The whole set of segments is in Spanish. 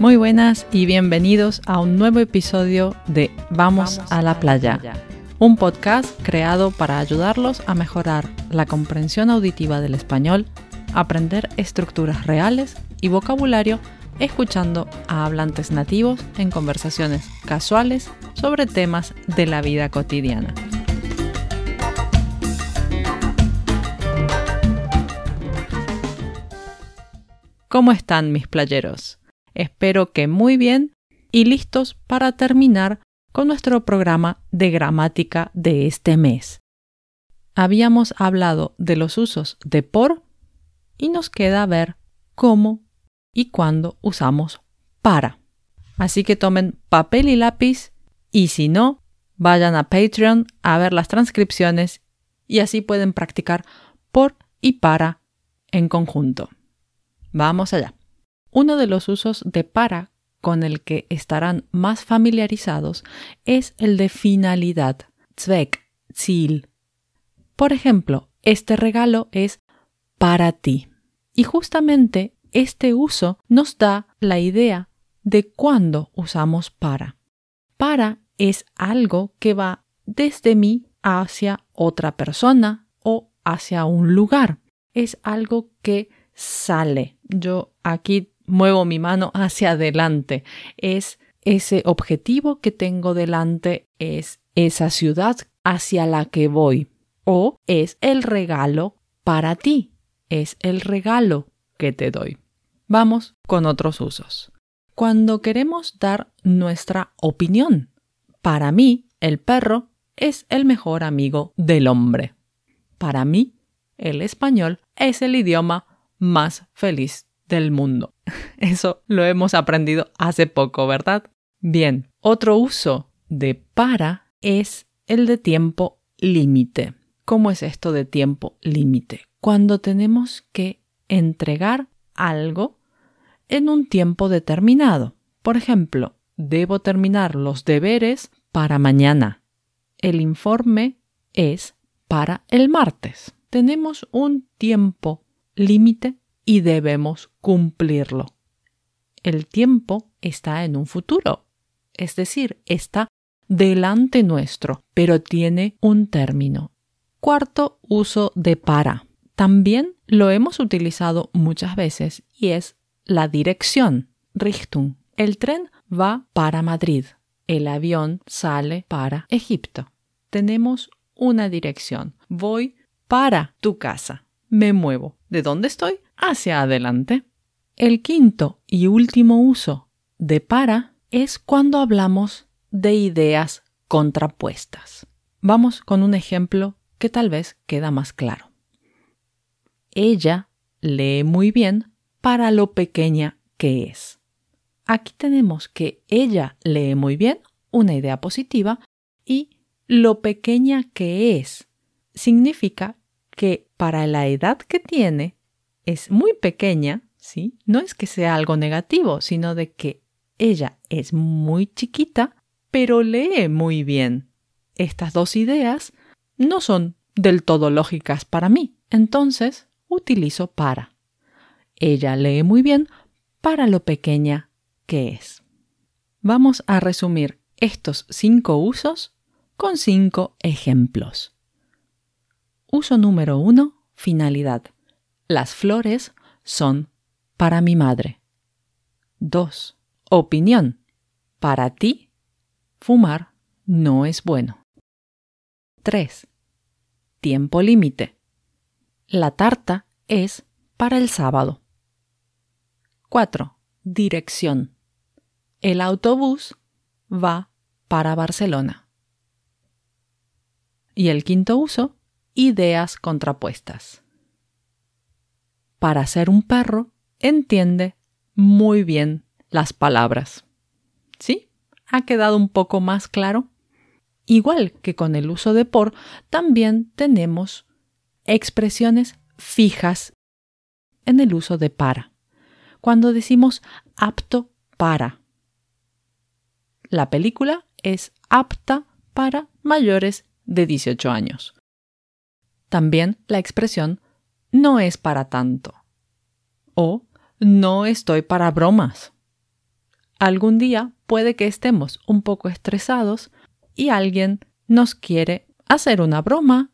Muy buenas y bienvenidos a un nuevo episodio de Vamos, a la playa, un podcast creado para ayudarlos a mejorar la comprensión auditiva del español, aprender estructuras reales y vocabulario escuchando a hablantes nativos en conversaciones casuales sobre temas de la vida cotidiana. ¿Cómo están mis playeros? Espero que muy bien y listos para terminar con nuestro programa de gramática de este mes. Habíamos hablado de los usos de por y nos queda ver cómo y cuándo usamos para. Así que tomen papel y lápiz y si no, vayan a Patreon a ver las transcripciones y así pueden practicar por y para en conjunto. Vamos allá. Uno de los usos de para con el que estarán más familiarizados es el de finalidad, Zweck, Ziel. Por ejemplo, este regalo es para ti. Y justamente este uso nos da la idea de cuándo usamos para. Para es algo que va desde mí hacia otra persona o hacia un lugar. Es algo que sale. Yo aquí muevo mi mano hacia adelante. Es ese objetivo que tengo delante, es esa ciudad hacia la que voy. O es el regalo para ti. Es el regalo que te doy. Vamos con otros usos. Cuando queremos dar nuestra opinión. Para mí, el perro es el mejor amigo del hombre. Para mí, el español es el idioma más feliz del mundo. Eso lo hemos aprendido hace poco, ¿verdad? Bien, otro uso de para es el de tiempo límite. ¿Cómo es esto de tiempo límite? Cuando tenemos que entregar algo en un tiempo determinado. Por ejemplo, debo terminar los deberes para mañana. El informe es para el martes. Tenemos un tiempo límite y debemos cumplirlo. El tiempo está en un futuro, es decir, está delante nuestro, pero tiene un término. Cuarto uso de para. También lo hemos utilizado muchas veces y es la dirección, Richtung. El tren va para Madrid, el avión sale para Egipto. Tenemos una dirección. Voy para tu casa. Me muevo. ¿De dónde estoy? Hacia adelante. El quinto y último uso de para es cuando hablamos de ideas contrapuestas. Vamos con un ejemplo que tal vez queda más claro. Ella lee muy bien para lo pequeña que es. Aquí tenemos que ella lee muy bien, una idea positiva, y lo pequeña que es significa que para la edad que tiene es muy pequeña, ¿sí? No es que sea algo negativo, sino de que ella es muy chiquita, pero lee muy bien. Estas dos ideas no son del todo lógicas para mí, entonces utilizo para. Ella lee muy bien para lo pequeña que es. Vamos a resumir estos cinco usos con cinco ejemplos. Uso número uno, finalidad. Las flores son para mi madre. 2. Opinión. Para ti, fumar no es bueno. 3. Tiempo límite. La tarta es para el sábado. 4. Dirección. El autobús va para Barcelona. Y el quinto uso, ideas contrapuestas para ser un perro, entiende muy bien las palabras. ¿Sí? ¿Ha quedado un poco más claro? Igual que con el uso de por, también tenemos expresiones fijas en el uso de para. Cuando decimos apto para. La película es apta para mayores de 18 años. También la expresión no es para tanto. O no estoy para bromas. algún día puede que estemos un poco estresados y alguien nos quiere hacer una broma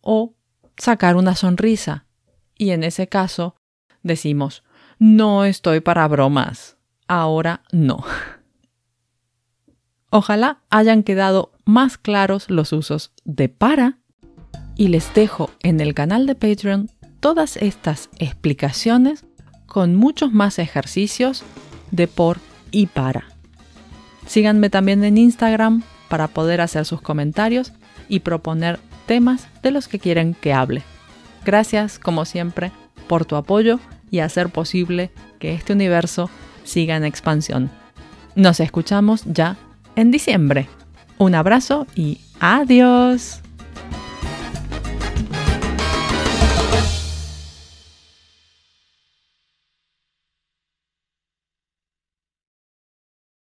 o sacar una sonrisa. Y en ese caso decimos, no estoy para bromas. Ahora no. Ojalá hayan quedado más claros los usos de para y les dejo en el canal de Patreon todas estas explicaciones con muchos más ejercicios de por y para. Síganme también en Instagram para poder hacer sus comentarios y proponer temas de los que quieren que hable. Gracias, como siempre, por tu apoyo y hacer posible que este universo siga en expansión. Nos escuchamos ya en diciembre. Un abrazo y adiós.